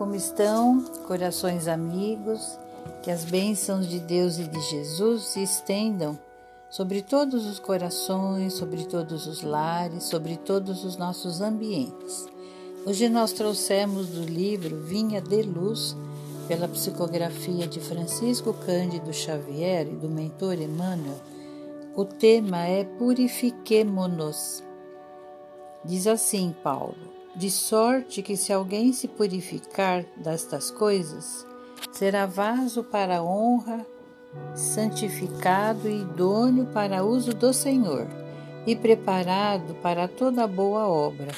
como estão, corações amigos? Que as bênçãos de Deus e de Jesus se estendam sobre todos os corações, sobre todos os lares, sobre todos os nossos ambientes. Hoje nós trouxemos do livro Vinha de Luz, pela psicografia de Francisco Cândido Xavier e do mentor Emmanuel. O tema é Purifiquemo-nos. Diz assim Paulo: De sorte que se alguém se purificar destas coisas, será vaso para a honra, santificado e idôneo para uso do Senhor, e preparado para toda boa obra.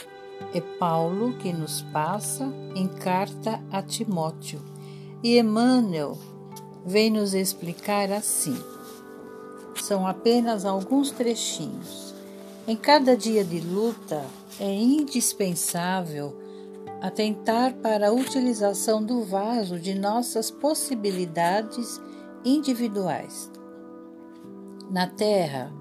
É Paulo que nos passa em carta a Timóteo. E Emmanuel vem nos explicar assim. São apenas alguns trechinhos. Em cada dia de luta, é indispensável atentar para a utilização do vaso de nossas possibilidades individuais. Na Terra,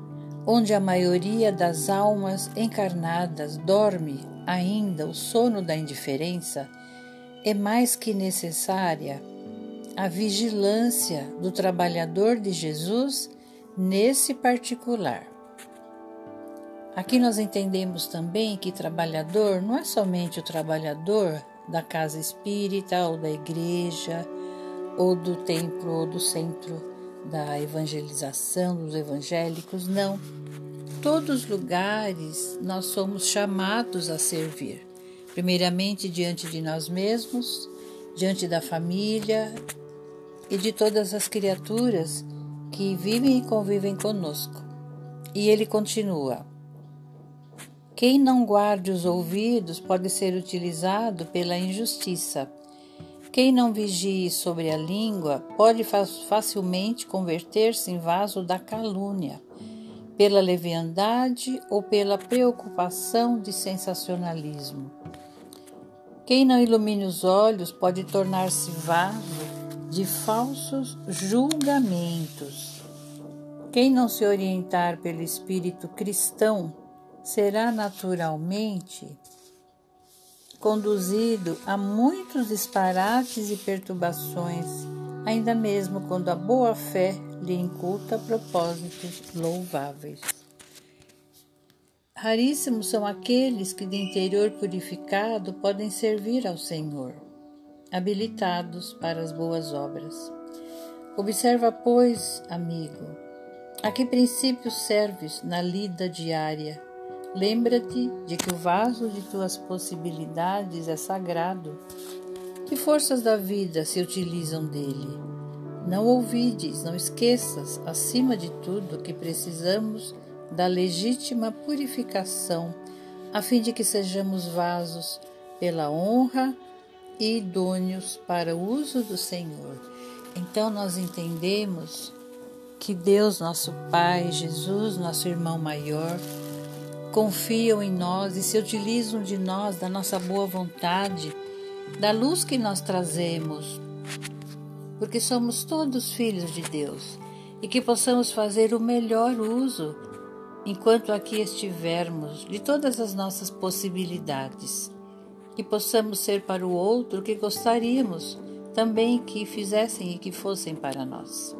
onde a maioria das almas encarnadas dorme ainda o sono da indiferença, é mais que necessária a vigilância do trabalhador de Jesus nesse particular. Aqui nós entendemos também que trabalhador não é somente o trabalhador da casa espírita ou da igreja ou do templo ou do centro da evangelização dos evangélicos, não. Todos os lugares nós somos chamados a servir. Primeiramente diante de nós mesmos, diante da família e de todas as criaturas que vivem e convivem conosco. E ele continua: Quem não guarde os ouvidos pode ser utilizado pela injustiça quem não vigie sobre a língua pode facilmente converter-se em vaso da calúnia, pela leviandade ou pela preocupação de sensacionalismo. Quem não ilumine os olhos pode tornar-se vaso de falsos julgamentos. Quem não se orientar pelo espírito cristão será naturalmente conduzido a muitos disparates e perturbações, ainda mesmo quando a boa fé lhe inculta propósitos louváveis. Raríssimos são aqueles que de interior purificado podem servir ao Senhor, habilitados para as boas obras. Observa, pois, amigo, a que princípios serves na lida diária Lembra-te de que o vaso de tuas possibilidades é sagrado. Que forças da vida se utilizam dele? Não ouvides, não esqueças, acima de tudo, que precisamos da legítima purificação, a fim de que sejamos vasos pela honra e idôneos para o uso do Senhor. Então nós entendemos que Deus, nosso Pai, Jesus, nosso irmão maior, confiam em nós e se utilizam de nós, da nossa boa vontade, da luz que nós trazemos, porque somos todos filhos de Deus e que possamos fazer o melhor uso, enquanto aqui estivermos, de todas as nossas possibilidades, que possamos ser para o outro o que gostaríamos também que fizessem e que fossem para nós.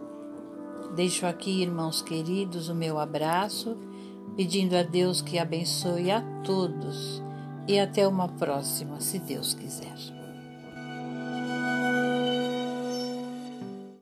Deixo aqui, irmãos queridos, o meu abraço pedindo a Deus que abençoe a todos e até uma próxima, se Deus quiser.